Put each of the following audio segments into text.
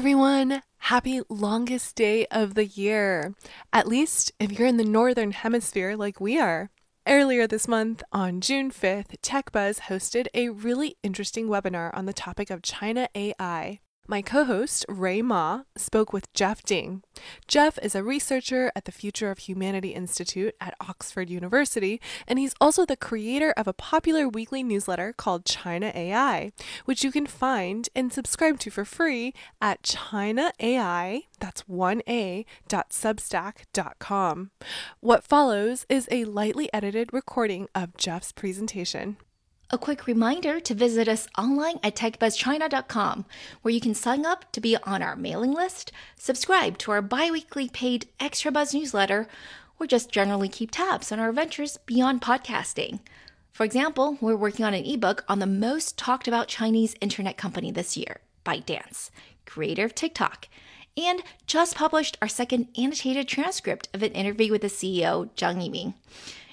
everyone. Happy longest day of the year. At least if you're in the northern hemisphere like we are. Earlier this month, on June 5th, TechBuzz hosted a really interesting webinar on the topic of China AI. My co host, Rui Ma, spoke with Jeff Ding. Jeff is a researcher at the Future of Humanity Institute at Oxford University, and he's also the creator of a popular weekly newsletter called China AI, which you can find and subscribe to for free at China AI, that's 1A, dot substack.com. What follows is a lightly edited recording of Jeff's presentation. A quick reminder to visit us online at techbuzzchina.com, where you can sign up to be on our mailing list, subscribe to our bi weekly paid Extra Buzz newsletter, or just generally keep tabs on our ventures beyond podcasting. For example, we're working on an ebook on the most talked about Chinese internet company this year, ByteDance, creator of TikTok, and just published our second annotated transcript of an interview with the CEO, Zhang Yiming.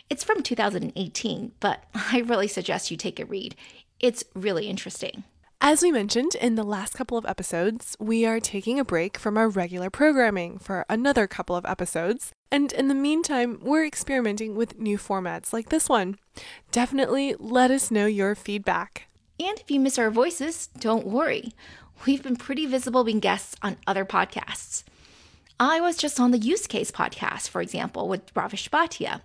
It's from 2018, but I really suggest you take a read. It's really interesting. As we mentioned in the last couple of episodes, we are taking a break from our regular programming for another couple of episodes. And in the meantime, we're experimenting with new formats like this one. Definitely let us know your feedback. And if you miss our voices, don't worry. We've been pretty visible being guests on other podcasts. I was just on the Use Case podcast, for example, with Ravish Bhatia.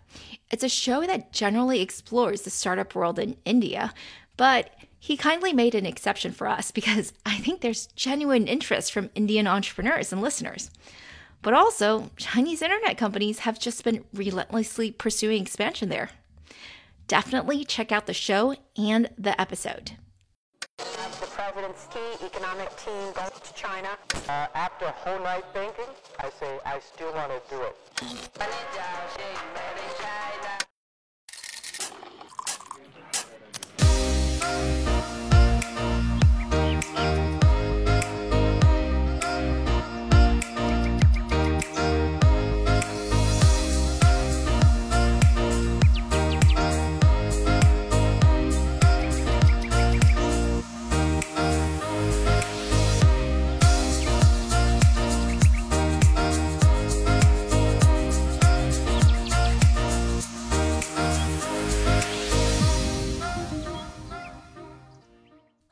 It's a show that generally explores the startup world in India, but he kindly made an exception for us because I think there's genuine interest from Indian entrepreneurs and listeners. But also, Chinese internet companies have just been relentlessly pursuing expansion there. Definitely check out the show and the episode president's key economic team goes to China. Uh, after whole night thinking, I say I still want to do it.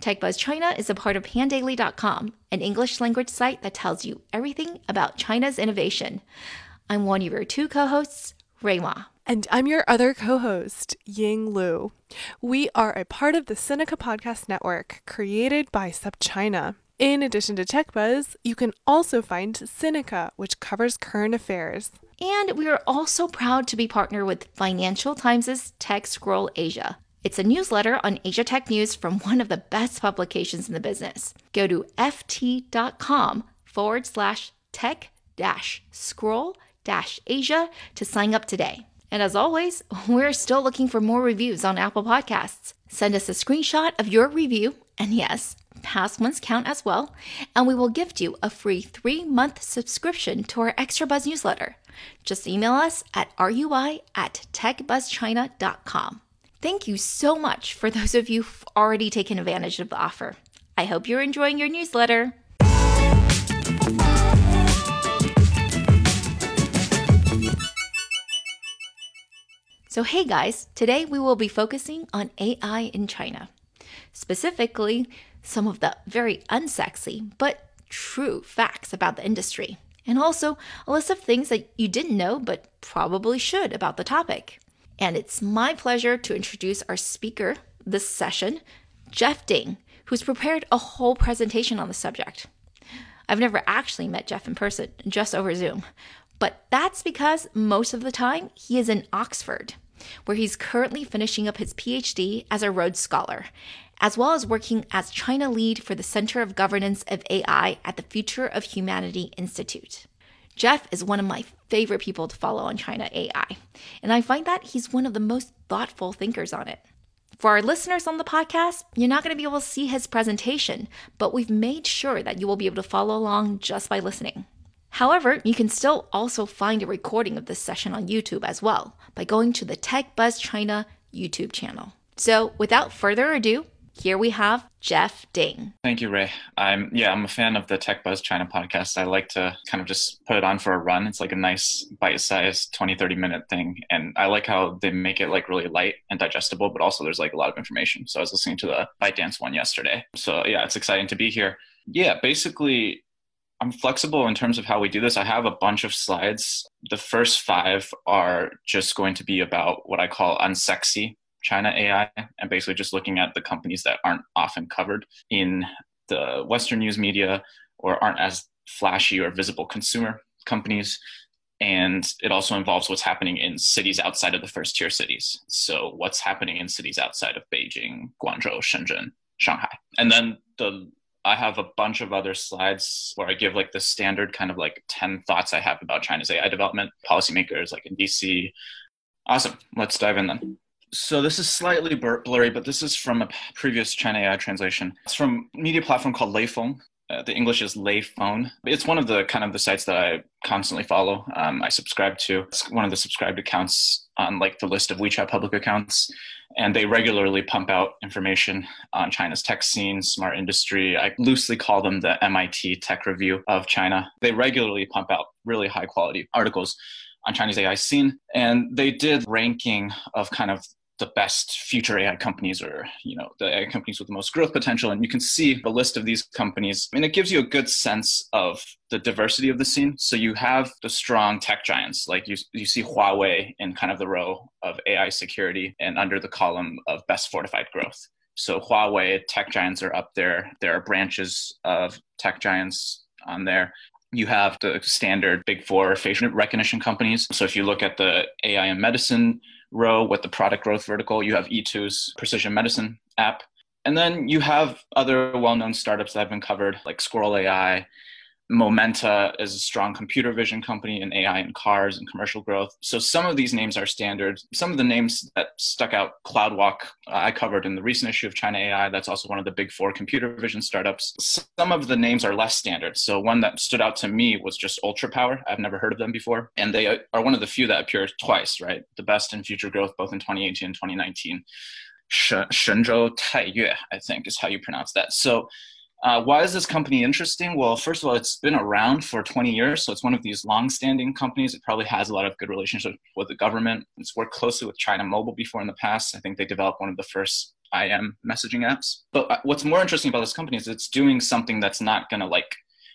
TechBuzz China is a part of pandaily.com, an English language site that tells you everything about China's innovation. I'm one of your two co-hosts, Rui Ma. And I'm your other co host, Ying Lu. We are a part of the Sinica Podcast Network, created by SupChina. In addition to TechBuzz, you can also find Sinica, which covers current affairs. And we are also proud to be partnered with Financial Times' Tech Scroll Asia, it's a newsletter on Asia Tech news from one of the best publications in the business. Go to ft.com forward slash tech dash scroll dash Asia to sign up today. And as always, we're still looking for more reviews on Apple Podcasts. Send us a screenshot of your review, and yes, past ones count as well, and we will gift you a free three month subscription to our Extra Buzz newsletter. Just email us at rui at techbuzzchina.com. Thank you so much for those of you who've already taken advantage of the offer. I hope you're enjoying your newsletter. So, hey guys, today we will be focusing on AI in China. Specifically, some of the very unsexy but true facts about the industry, and also a list of things that you didn't know but probably should about the topic. And it's my pleasure to introduce our speaker this session, Jeff Ding, who's prepared a whole presentation on the subject. I've never actually met Jeff in person, just over Zoom, but that's because most of the time he is in Oxford, where he's currently finishing up his PhD as a Rhodes Scholar, as well as working as China lead for the Center of Governance of AI at the Future of Humanity Institute. Jeff is one of my favorite people to follow on China AI, and I find that he's one of the most thoughtful thinkers on it. For our listeners on the podcast, you're not going to be able to see his presentation, but we've made sure that you will be able to follow along just by listening. However, you can still also find a recording of this session on YouTube as well by going to the Tech Buzz China YouTube channel. So, without further ado, here we have Jeff Ding. Thank you, Rui. I'm yeah, I'm a fan of the Tech Buzz China podcast. I like to kind of just put it on for a run. It's like a nice bite-sized 20, 30 minute thing. And I like how they make it like really light and digestible, but also there's like a lot of information. So I was listening to the ByteDance one yesterday. So yeah, it's exciting to be here. Yeah, basically I'm flexible in terms of how we do this. I have a bunch of slides. The first five are just going to be about what I call unsexy China AI and basically just looking at the companies that aren't often covered in the Western news media or aren't as flashy or visible consumer companies. And it also involves what's happening in cities outside of the first tier cities. So, what's happening in cities outside of Beijing, Guangzhou, Shenzhen, Shanghai. And then the I have a bunch of other slides where I give like the standard kind of like 10 thoughts I have about China's AI development, policymakers like in DC. Awesome. Let's dive in then so this is slightly blurry, but this is from a previous China AI translation. It's from a media platform called Leifeng. Uh, the English is Phone. It's one of the kind of the sites that I constantly follow. Um, I subscribe to. It's one of the subscribed accounts on like the list of WeChat public accounts, and they regularly pump out information on China's tech scene, smart industry. I loosely call them the MIT Tech Review of China. They regularly pump out really high quality articles on Chinese AI scene. And they did ranking of kind of the best future AI companies or you know the AI companies with the most growth potential. And you can see the list of these companies and it gives you a good sense of the diversity of the scene. So you have the strong tech giants like you you see Huawei in kind of the row of AI security and under the column of best fortified growth. So Huawei tech giants are up there. There are branches of tech giants on there you have the standard big four facial recognition companies. So if you look at the AI and medicine row with the product growth vertical. You have Yitu's precision medicine app. And then you have other well known startups that have been covered, like Squirrel AI. Momenta is a strong computer vision company in AI and cars and commercial growth. So some of these names are standard. Some of the names that stuck out, CloudWalk, uh, I covered in the recent issue of China AI. That's also one of the big four computer vision startups. Some of the names are less standard. So one that stood out to me was just UltraPower. I've never heard of them before. And they are one of the few that appear twice, right? The best in future growth, both in 2018 and 2019. Shenzhou Taiyue, I think is how you pronounce that. So uh, why is this company interesting? Well, first of all, it's been around for 20 years, so it's one of these long-standing companies. It probably has a lot of good relationships with the government. It's worked closely with China Mobile before in the past. I think they developed one of the first IM messaging apps. But uh, what's more interesting about this company is it's doing something that's not going to like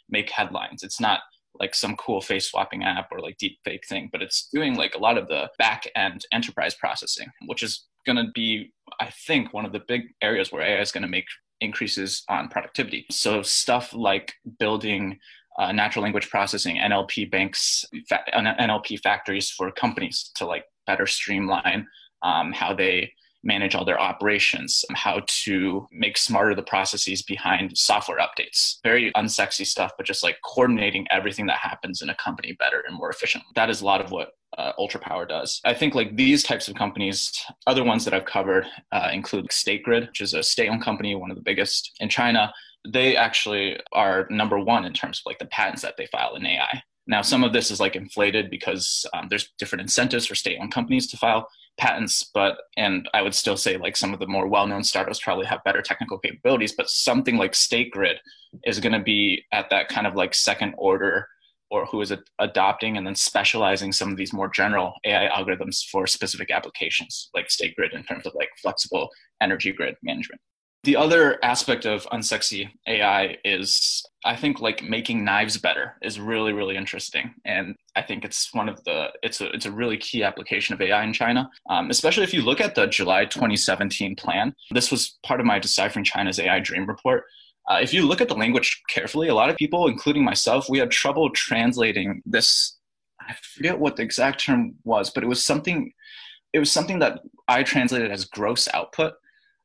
make headlines. It's not like some cool face swapping app or like deep fake thing, but it's doing like a lot of the back end enterprise processing, which is going to be, I think, one of the big areas where AI is going to make increases on productivity. So stuff like building uh, natural language processing, NLP banks, fa- NLP factories for companies to like better streamline um, how they manage all their operations, how to make smarter the processes behind software updates. Very unsexy stuff, but just like coordinating everything that happens in a company better and more efficient. That is a lot of what uh, UltraPower does. I think like these types of companies, other ones that I've covered uh, include StateGrid, which is a state-owned company, one of the biggest in China. They actually are number one in terms of like the patents that they file in AI. Now, some of this is like inflated because um, there's different incentives for state-owned companies to file patents, but and I would still say like some of the more well-known startups probably have better technical capabilities, but something like state grid is going to be at that kind of like second order or who is a- adopting and then specializing some of these more general AI algorithms for specific applications, like state grid in terms of like flexible energy grid management. The other aspect of unsexy AI is, I think, like making knives better is really, really interesting, and I think it's one of the it's a it's a really key application of AI in China, um, especially if you look at the July 2017 plan. This was part of my deciphering China's AI Dream report. Uh, if you look at the language carefully, a lot of people, including myself, we had trouble translating this. I forget what the exact term was, but it was something. It was something that I translated as gross output,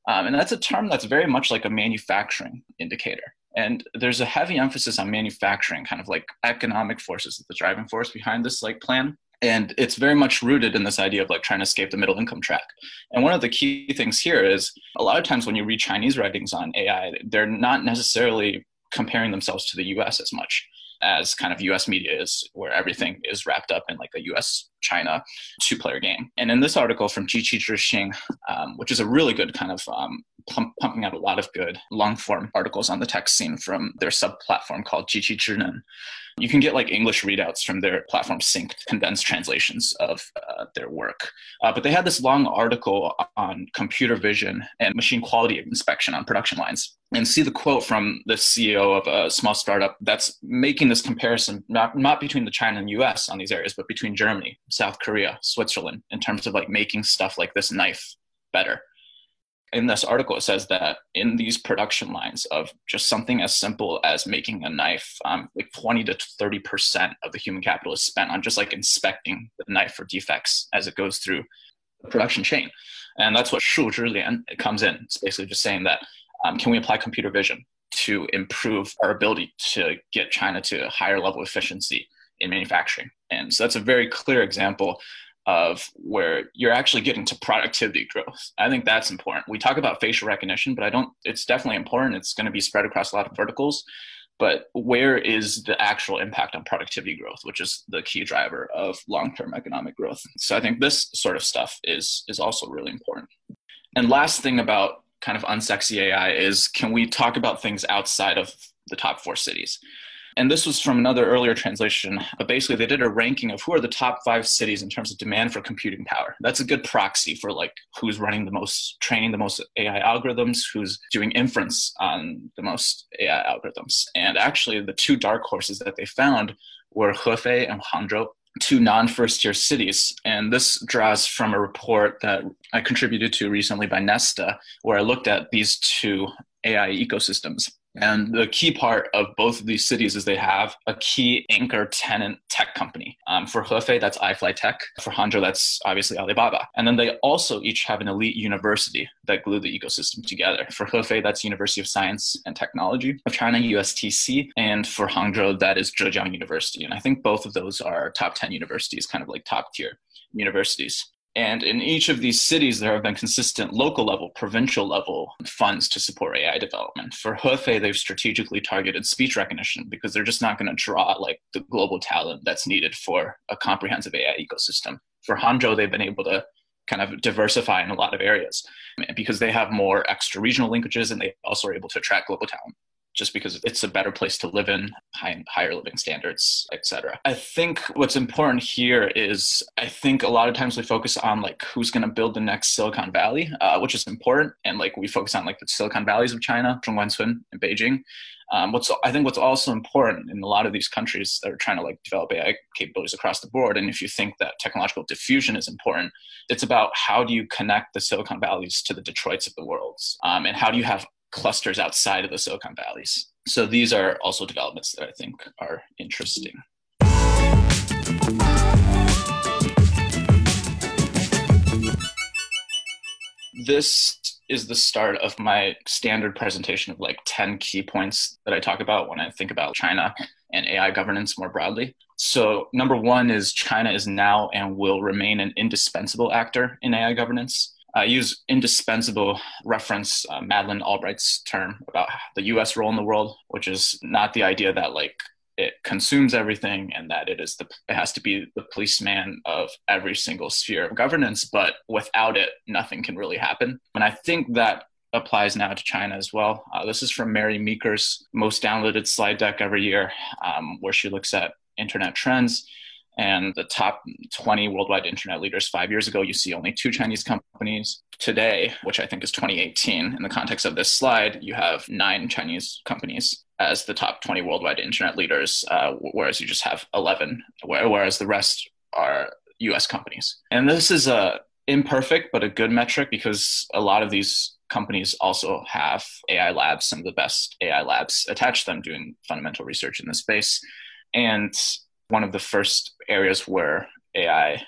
um, and that's a term that's very much like a manufacturing indicator. And there's a heavy emphasis on manufacturing, kind of like economic forces, the driving force behind this like plan. And it's very much rooted in this idea of like trying to escape the middle income track. And one of the key things here is a lot of times when you read Chinese writings on AI, they're not necessarily comparing themselves to the US as much as kind of US media is, where everything is wrapped up in like a US China two player game. And in this article from Jiqi Zhixin, um, which is a really good kind of um, pump, pumping out a lot of good long form articles on the tech scene from their sub platform called Jiqi Zhineng. You can get like English readouts from their platform synced condensed translations of uh, their work. Uh, but they had this long article on computer vision and machine quality inspection on production lines. And see the quote from the CEO of a small startup that's making this comparison, not, not between the China and US on these areas, but between Germany, South Korea, Switzerland, in terms of like making stuff like this knife better. In this article it says that in these production lines of just something as simple as making a knife um, like 20 to 30 percent of the human capital is spent on just like inspecting the knife for defects as it goes through the production chain. And that's what shu zhilian comes in. It's basically just saying that um, can we apply computer vision to improve our ability to get china to a higher level of efficiency in manufacturing and so that's a very clear example of where you're actually getting to productivity growth. I think that's important. We talk about facial recognition, but I don't, it's definitely important. It's going to be spread across a lot of verticals. But where is the actual impact on productivity growth, which is the key driver of long term economic growth? So I think this sort of stuff is, is also really important. And last thing about kind of unsexy AI is can we talk about things outside of the top four cities? And this was from another earlier translation. But basically, they did a ranking of who are the top five cities in terms of demand for computing power. That's a good proxy for like who's running the most, training the most AI algorithms, who's doing inference on the most AI algorithms. And actually, the two dark horses that they found were Hefei and Hangzhou two non-first tier cities. And this draws from a report that i contributed to recently by nesta where i looked at these two ai ecosystems and the key part of both of these cities is they have a key anchor tenant tech company. Um, for Hefei, that's iFlyTek. For Hangzhou, that's obviously Alibaba. And then they also each have an elite university that glue the ecosystem together. For Hefei, that's University of Science and Technology of China, USTC. And for Hangzhou, that is Zhejiang University. And I think both of those are top 10 universities, kind of like top tier universities. And in each of these cities, there have been consistent local level, provincial level funds to support AI development. For Hefei, they've strategically targeted speech recognition because they're just not going to draw like the global talent that's needed for a comprehensive AI ecosystem. For Hangzhou, they've been able to kind of diversify in a lot of areas because they have more extra regional linkages and they also are able to attract global talent just because it's a better place to live in, high, higher living standards, etc. I think what's important here is I think a lot of times we focus on like who's going to build the next Silicon Valley, uh, which is important, and like we focus on like the Silicon Valleys of China, Zhongguancun and Beijing. Um, what's I think what's also important in a lot of these countries that are trying to like develop AI capabilities across the board, and if you think that technological diffusion is important, it's about how do you connect the Silicon Valleys to the Detroits of the world, um, and how do you have clusters outside of the Silicon Valleys. So these are also developments that I think are interesting. This is the start of my standard presentation of like 10 key points that I talk about when I think about China and AI governance more broadly. So, number one is China is now and will remain an indispensable actor in AI governance. I use indispensable reference uh, Madeleine Albright's term about the U.S. role in the world, which is not the idea that like it consumes everything and that it is the it has to be the policeman of every single sphere of governance, but without it, nothing can really happen. And I think that applies now to China as well. Uh, this is from Mary Meeker's most downloaded slide deck every year, um, where she looks at internet trends and the top 20 worldwide internet leaders five years ago, you see only two Chinese companies. Today, which I think is 2018, in the context of this slide, you have nine Chinese companies as the top 20 worldwide internet leaders, uh, whereas you just have 11, whereas the rest are US companies. And this is a imperfect but a good metric because a lot of these companies also have AI labs, some of the best AI labs attached to them doing fundamental research in this space. And one of the first areas where AI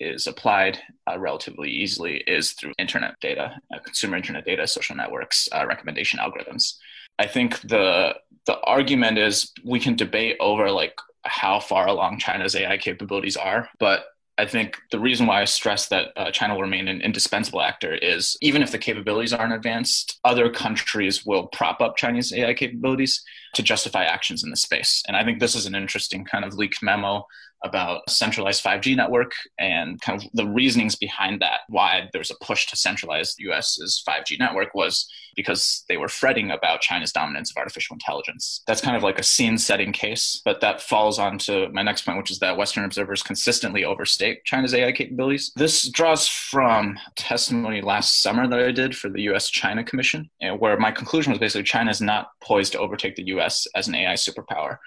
is applied uh, relatively easily is through internet data, uh, consumer internet data, social networks, uh, recommendation algorithms. I think the the argument is we can debate over like how far along China's AI capabilities are, but I think the reason why I stress that uh, China will remain an indispensable actor is even if the capabilities aren't advanced, other countries will prop up Chinese AI capabilities to justify actions in the space. And I think this is an interesting kind of leaked memo about centralized 5G network and kind of the reasonings behind that. Why there's a push to centralize the US's 5G network was because they were fretting about China's dominance of artificial intelligence. That's kind of like a scene setting case, but that falls on to my next point, which is that Western observers consistently overstate China's AI capabilities. This draws from testimony last summer that I did for the US China Commission, where my conclusion was basically China is not poised to overtake the US as an AI superpower.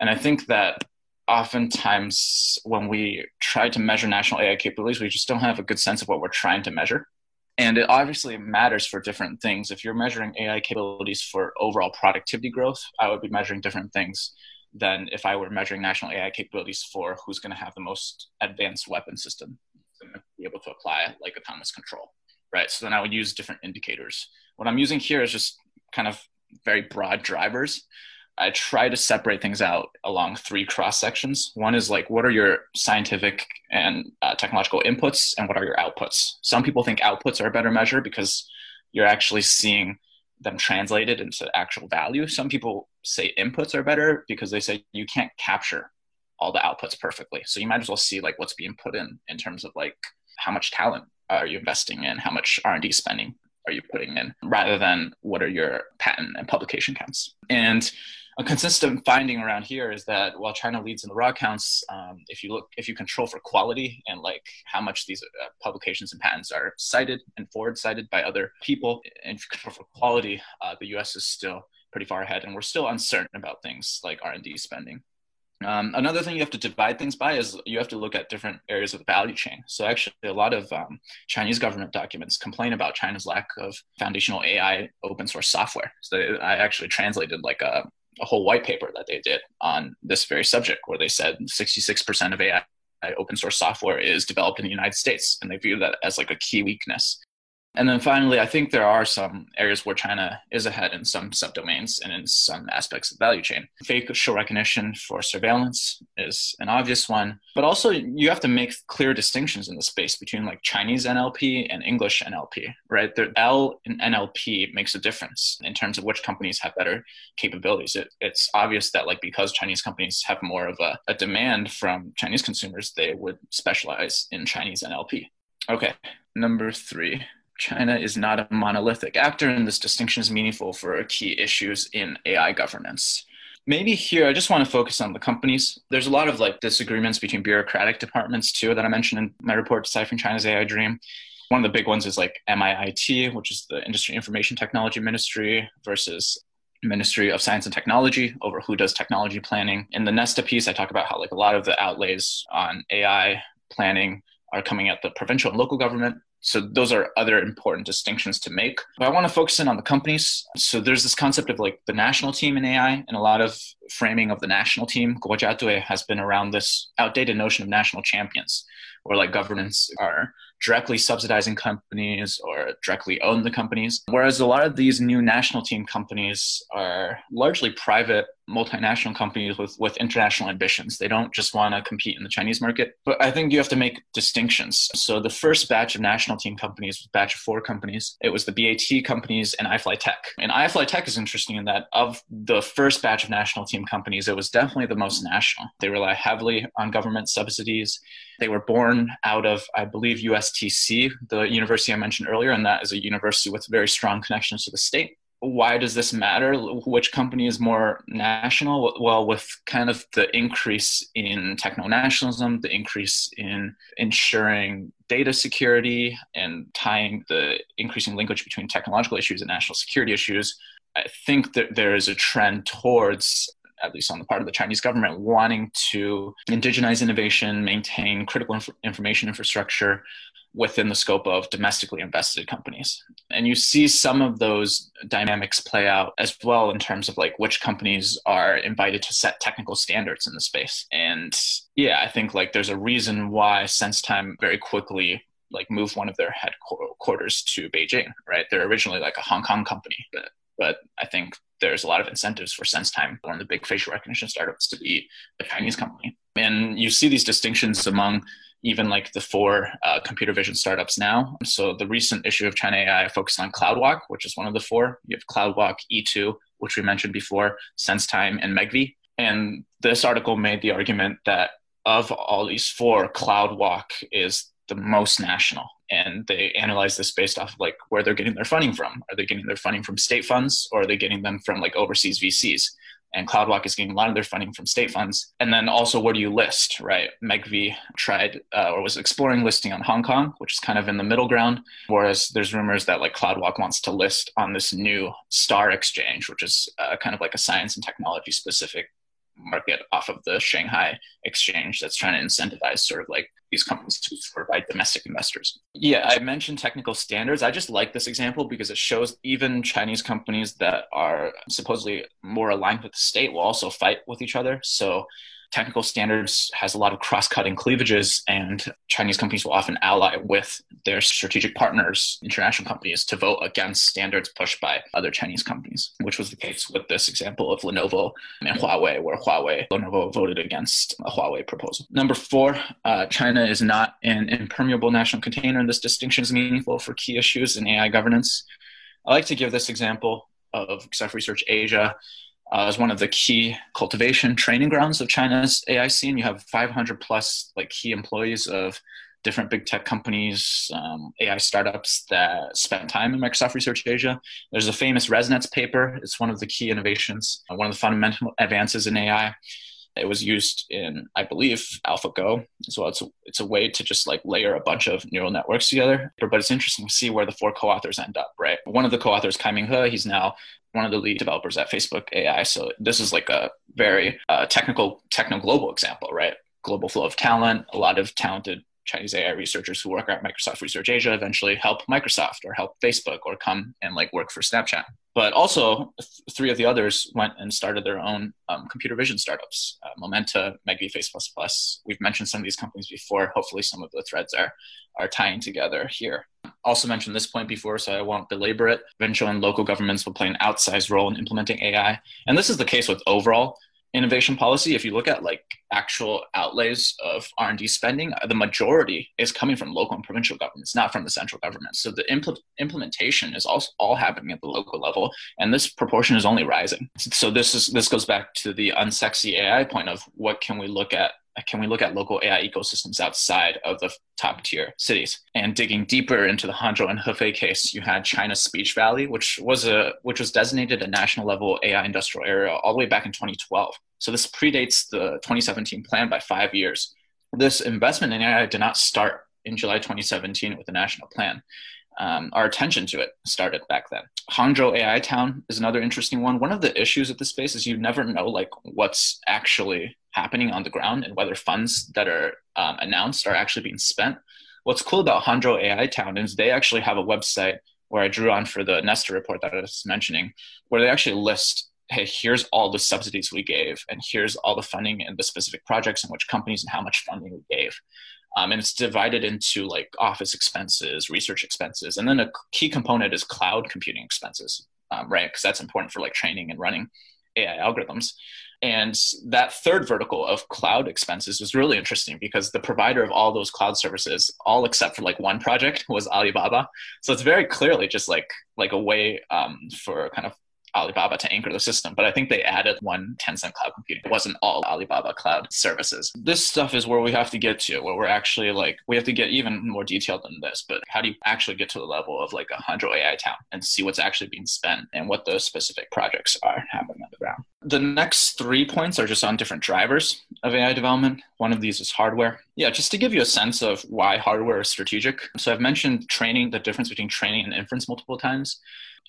And I think that oftentimes when we try to measure national AI capabilities, we just don't have a good sense of what we're trying to measure. And it obviously matters for different things. If you're measuring AI capabilities for overall productivity growth, I would be measuring different things than if I were measuring national AI capabilities for who's going to have the most advanced weapon system to be able to apply like autonomous control, right? So then I would use different indicators. What I'm using here is just kind of very broad drivers I try to separate things out along three cross sections. One is like, what are your scientific and uh, technological inputs, and what are your outputs? Some people think outputs are a better measure because you're actually seeing them translated into actual value. Some people say inputs are better because they say you can't capture all the outputs perfectly. So you might as well see like what's being put in in terms of like how much talent are you investing in, how much R and D spending are you putting in, rather than what are your patent and publication counts. And a consistent finding around here is that while China leads in the raw counts, um, if you look, if you control for quality and like how much these uh, publications and patents are cited and forward cited by other people, and if you control for quality, uh, the U.S. is still pretty far ahead, and we're still uncertain about things like R&D spending. Um, another thing you have to divide things by is you have to look at different areas of the value chain. So actually, a lot of um, Chinese government documents complain about China's lack of foundational AI open source software. So I actually translated like a a whole white paper that they did on this very subject, where they said 66% of AI open source software is developed in the United States, and they view that as like a key weakness. And then finally, I think there are some areas where China is ahead in some subdomains and in some aspects of the value chain. Facial recognition for surveillance is an obvious one, but also you have to make clear distinctions in the space between like Chinese NLP and English NLP, right? The L in NLP makes a difference in terms of which companies have better capabilities. It, it's obvious that like because Chinese companies have more of a, a demand from Chinese consumers, they would specialize in Chinese NLP. Okay, number three China is not a monolithic actor, and this distinction is meaningful for key issues in AI governance. Maybe here, I just want to focus on the companies. There's a lot of like disagreements between bureaucratic departments too that I mentioned in my report, Deciphering China's AI Dream. One of the big ones is like MIIT, which is the Industry Information Technology Ministry, versus Ministry of Science and Technology over who does technology planning. In the Nesta piece, I talk about how like a lot of the outlays on AI planning are coming at the provincial and local government so those are other important distinctions to make. But I want to focus in on the companies. So there's this concept of like the national team in AI and a lot of framing of the national team. Guojiadui has been around this outdated notion of national champions, where like governments are directly subsidizing companies or directly own the companies. Whereas a lot of these new national team companies are largely private multinational companies with, with international ambitions. They don't just want to compete in the Chinese market. But I think you have to make distinctions. So the first batch of national team companies was batch of four companies. It was the BAT companies and iFlyTek. And iFlyTek is interesting in that of the first batch of national team companies, it was definitely the most national. They rely heavily on government subsidies. They were born out of, I believe, USTC, the university I mentioned earlier, and that is a university with very strong connections to the state why does this matter? Which company is more national? Well, with kind of the increase in techno nationalism, the increase in ensuring data security, and tying the increasing linkage between technological issues and national security issues, I think that there is a trend towards at least on the part of the Chinese government, wanting to indigenize innovation, maintain critical inf- information infrastructure, within the scope of domestically invested companies. And you see some of those dynamics play out as well in terms of like which companies are invited to set technical standards in the space. And yeah, I think like there's a reason why SenseTime very quickly like moved one of their headquarters to Beijing, right? They're originally like a Hong Kong company, but but I think there's a lot of incentives for SenseTime, one of the big facial recognition startups, to be a Chinese company. And you see these distinctions among even like the four uh, computer vision startups now. So the recent issue of China AI focused on CloudWalk, which is one of the four. You have CloudWalk, Yitu, which we mentioned before, SenseTime, and Megvii. And this article made the argument that of all these four, CloudWalk is the most national. And they analyze this based off of like where they're getting their funding from. Are they getting their funding from state funds or are they getting them from like overseas VCs? And CloudWalk is getting a lot of their funding from state funds. And then also, where do you list, right? Megvii tried uh, or was exploring listing on Hong Kong, which is kind of in the middle ground. Whereas there's rumors that like CloudWalk wants to list on this new Star Exchange, which is uh, kind of like a science and technology specific market off of the Shanghai exchange that's trying to incentivize sort of like these companies to provide domestic investors. Yeah, I mentioned technical standards. I just like this example because it shows even Chinese companies that are supposedly more aligned with the state will also fight with each other. So technical standards has a lot of cross-cutting cleavages and chinese companies will often ally with their strategic partners international companies to vote against standards pushed by other chinese companies which was the case with this example of lenovo and huawei where huawei lenovo voted against a huawei proposal. Number four uh, china is not an impermeable national container. And this distinction is meaningful for key issues in ai governance. I like to give this example of Ceph Research Asia uh, is one of the key cultivation training grounds of China's AI scene. You have 500 plus like key employees of different big tech companies, um, AI startups that spent time in Microsoft Research Asia. There's a famous ResNets paper. It's one of the key innovations, one of the fundamental advances in AI. It was used in, I believe, AlphaGo as well. It's a, it's a way to just like layer a bunch of neural networks together. But it's interesting to see where the four co-authors end up, right? One of the co-authors, Kai-Ming He, he's now one of the lead developers at Facebook AI. So this is like a very uh, technical, techno global example, right? Global flow of talent, a lot of talented Chinese AI researchers who work at Microsoft Research Asia eventually help Microsoft or help Facebook or come and like work for Snapchat. But also, th- three of the others went and started their own um, computer vision startups: uh, Momenta, Megvii, Face Plus Plus. We've mentioned some of these companies before. Hopefully, some of the threads are are tying together here. Also mentioned this point before, so I won't belabor it. Provincial and local governments will play an outsized role in implementing AI, and this is the case with overall innovation policy if you look at like actual outlays of r&d spending the majority is coming from local and provincial governments not from the central government. So the impl- implementation is also all happening at the local level and this proportion is only rising. So this is this goes back to the unsexy ai point of what can we look at can we look at local AI ecosystems outside of the top tier cities? And digging deeper into the Hangzhou and Hefei case, you had China's Speech Valley, which was a which was designated a national level AI industrial area all the way back in 2012. So this predates the 2017 plan by five years. This investment in AI did not start in July 2017 with the national plan. Um, our attention to it started back then. Hangzhou AI Town is another interesting one. One of the issues with this space is you never know like what's actually happening on the ground and whether funds that are um, announced are actually being spent. What's cool about Hangzhou AI Town is they actually have a website where I drew on for the Nesta report that I was mentioning, where they actually list, hey, here's all the subsidies we gave, and here's all the funding and the specific projects and which companies and how much funding we gave. Um, and it's divided into like office expenses, research expenses, and then a key component is cloud computing expenses, um, right? Because that's important for like training and running AI algorithms. And that third vertical of cloud expenses was really interesting because the provider of all those cloud services, all except for like one project, was Alibaba. So it's very clearly just like like a way um, for kind of Alibaba to anchor the system, but I think they added one Tencent cloud computing. It wasn't all Alibaba cloud services. This stuff is where we have to get to, where we're actually like, we have to get even more detailed than this, but how do you actually get to the level of like a Hangzhou AI town and see what's actually being spent and what those specific projects are happening on the ground? The next three points are just on different drivers of AI development. One of these is hardware. Yeah, just to give you a sense of why hardware is strategic. So I've mentioned training, the difference between training and inference multiple times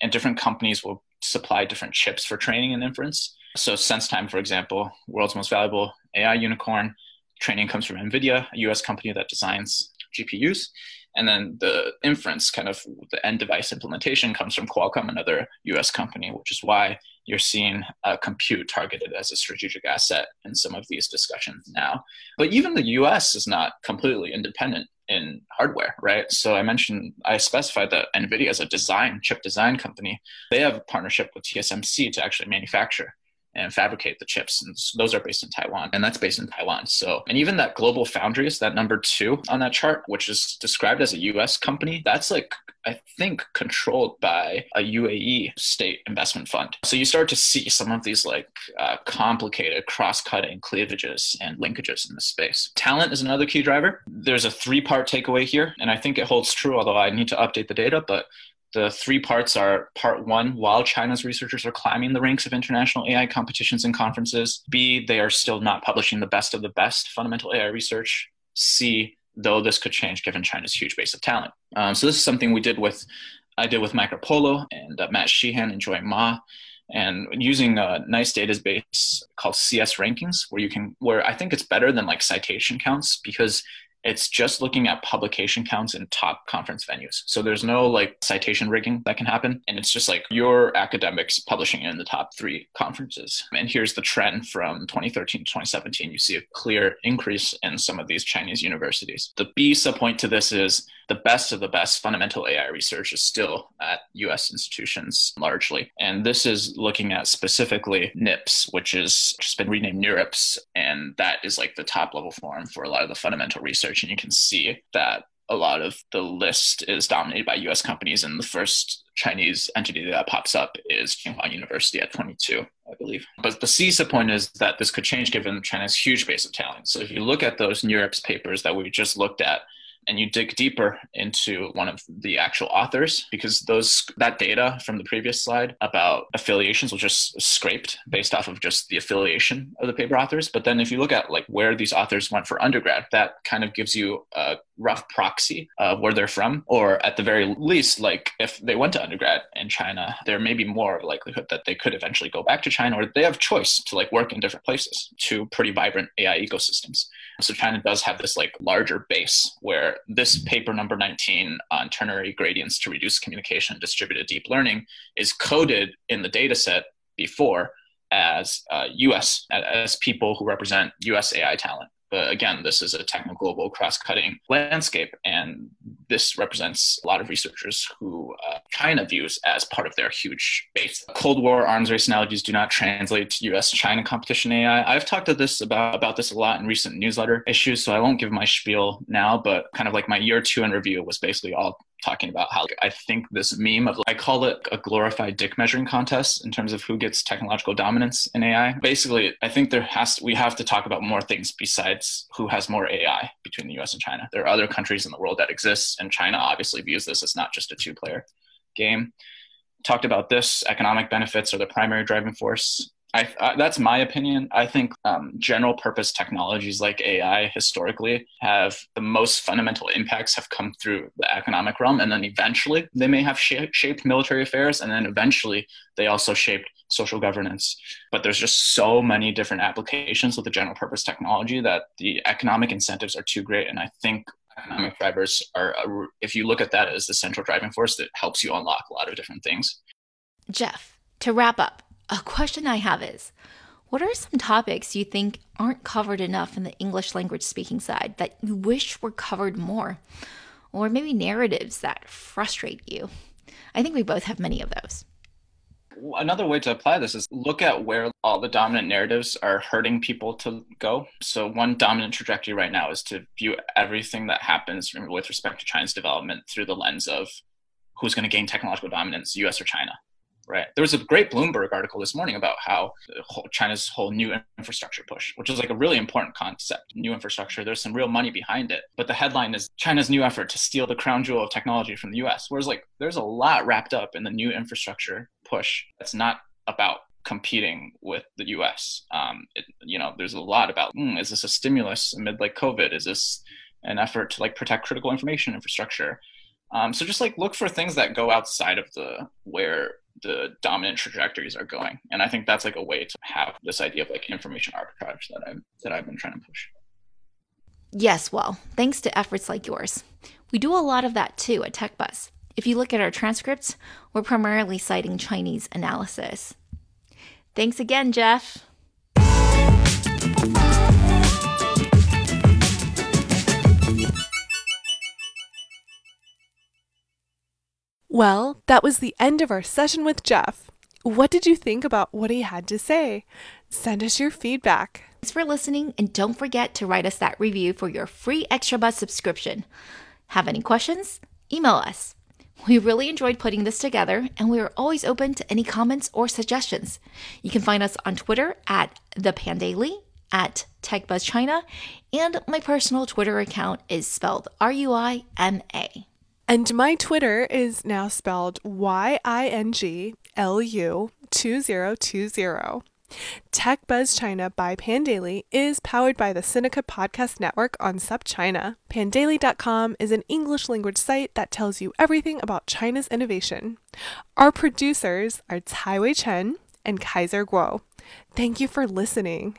and different companies will supply different chips for training and inference. So SenseTime, for example, world's most valuable AI unicorn, training comes from NVIDIA, a US company that designs GPUs. And then the inference, kind of the end device implementation, comes from Qualcomm, another US company, which is why you're seeing uh, compute targeted as a strategic asset in some of these discussions now. But even the US is not completely independent in hardware, right? So I mentioned I specified that NVIDIA is a design chip design company. They have a partnership with TSMC to actually manufacture and fabricate the chips. And those are based in Taiwan, and that's based in Taiwan. So, and even that Global Foundries, that number two on that chart, which is described as a US company, that's like, I think, controlled by a UAE state investment fund. So you start to see some of these like uh, complicated cross cutting cleavages and linkages in the space. Talent is another key driver. There's a three part takeaway here, and I think it holds true, although I need to update the data, but the three parts are part one, while China's researchers are climbing the ranks of international AI competitions and conferences. B, they are still not publishing the best of the best fundamental AI research. C, though this could change given China's huge base of talent. Um, so this is something we did with, I did with MacroPolo and uh, Matt Sheehan and Joy Ma and using a nice database called CS rankings where you can where I think it's better than like citation counts because it's just looking at publication counts in top conference venues. So there's no like citation rigging that can happen. And it's just like your academics publishing in the top three conferences. And here's the trend from 2013 to 2017. You see a clear increase in some of these Chinese universities. The B subpoint to this is the best of the best fundamental AI research is still at US institutions largely. And this is looking at specifically NIPS, which is just been renamed NeurIPS. And that is like the top level forum for a lot of the fundamental research. And you can see that a lot of the list is dominated by US companies. And the first Chinese entity that pops up is Tsinghua University at 22, I believe. But the CISA point is that this could change given China's huge base of talent. So if you look at those NeurIPS papers that we just looked at, and you dig deeper into one of the actual authors because those that data from the previous slide about affiliations was just scraped based off of just the affiliation of the paper authors. But then if you look at like where these authors went for undergrad that kind of gives you a rough proxy of where they're from or at the very least like if they went to undergrad in china there may be more likelihood that they could eventually go back to china or they have choice to like work in different places two pretty vibrant ai ecosystems so china does have this like larger base where this paper number 19 on ternary gradients to reduce communication distributed deep learning is coded in the data set before as uh, US, as people who represent US AI talent. But again, this is a techno global cross cutting landscape, and this represents a lot of researchers who uh, China views as part of their huge base. Cold War arms race analogies do not translate to US China competition AI. I've talked to this about, about this a lot in recent newsletter issues, so I won't give my spiel now, but kind of like my year two in review was basically all talking about how I think this meme of I call it a glorified dick measuring contest in terms of who gets technological dominance in AI. Basically, I think there has to, we have to talk about more things besides who has more AI between the US and China. There are other countries in the world that exist and China obviously views this as not just a two player game. Talked about this economic benefits are the primary driving force. I, I, that's my opinion. I think um, general purpose technologies like AI historically have the most fundamental impacts have come through the economic realm, and then eventually they may have sh- shaped military affairs, and then eventually they also shaped social governance. But there's just so many different applications with the general purpose technology that the economic incentives are too great, and I think economic drivers are if you look at that as the central driving force that helps you unlock a lot of different things. Jeff, to wrap up a question I have is what are some topics you think aren't covered enough in the English language speaking side that you wish were covered more? Or maybe narratives that frustrate you? I think we both have many of those. Another way to apply this is look at where all the dominant narratives are hurting people to go. So, one dominant trajectory right now is to view everything that happens with respect to China's development through the lens of who's going to gain technological dominance, US or China right? There was a great Bloomberg article this morning about how whole, China's whole new infrastructure push, which is like a really important concept, new infrastructure. There's some real money behind it, but the headline is China's new effort to steal the crown jewel of technology from the U.S. Whereas like there's a lot wrapped up in the new infrastructure push. That's not about competing with the U.S. Um, it, you know, there's a lot about mm, is this a stimulus amid like COVID? Is this an effort to like protect critical information infrastructure? Um, so just like look for things that go outside of the where the dominant trajectories are going. And I think that's like a way to have this idea of like information arbitrage that I've that I've been trying to push. Yes, well, thanks to efforts like yours. We do a lot of that too at TechBuzz. If you look at our transcripts, we're primarily citing Chinese analysis. Thanks again, Jeff. Well, that was the end of our session with Jeff. What did you think about what he had to say? Send us your feedback. Thanks for listening, and don't forget to write us that review for your free Extra Buzz subscription. Have any questions? Email us. We really enjoyed putting this together, and we are always open to any comments or suggestions. You can find us on Twitter at the Pandaily, at TechBuzzChina, and my personal Twitter account is spelled R U I M A. And my Twitter is now spelled Y I N G L U 2020. Tech Buzz China by Pandaily is powered by the Sinica Podcast Network on SupChina. Pandaily.com is an English language site that tells you everything about China's innovation. Our producers are Caiwei Chen and Kaiser Kuo. Thank you for listening.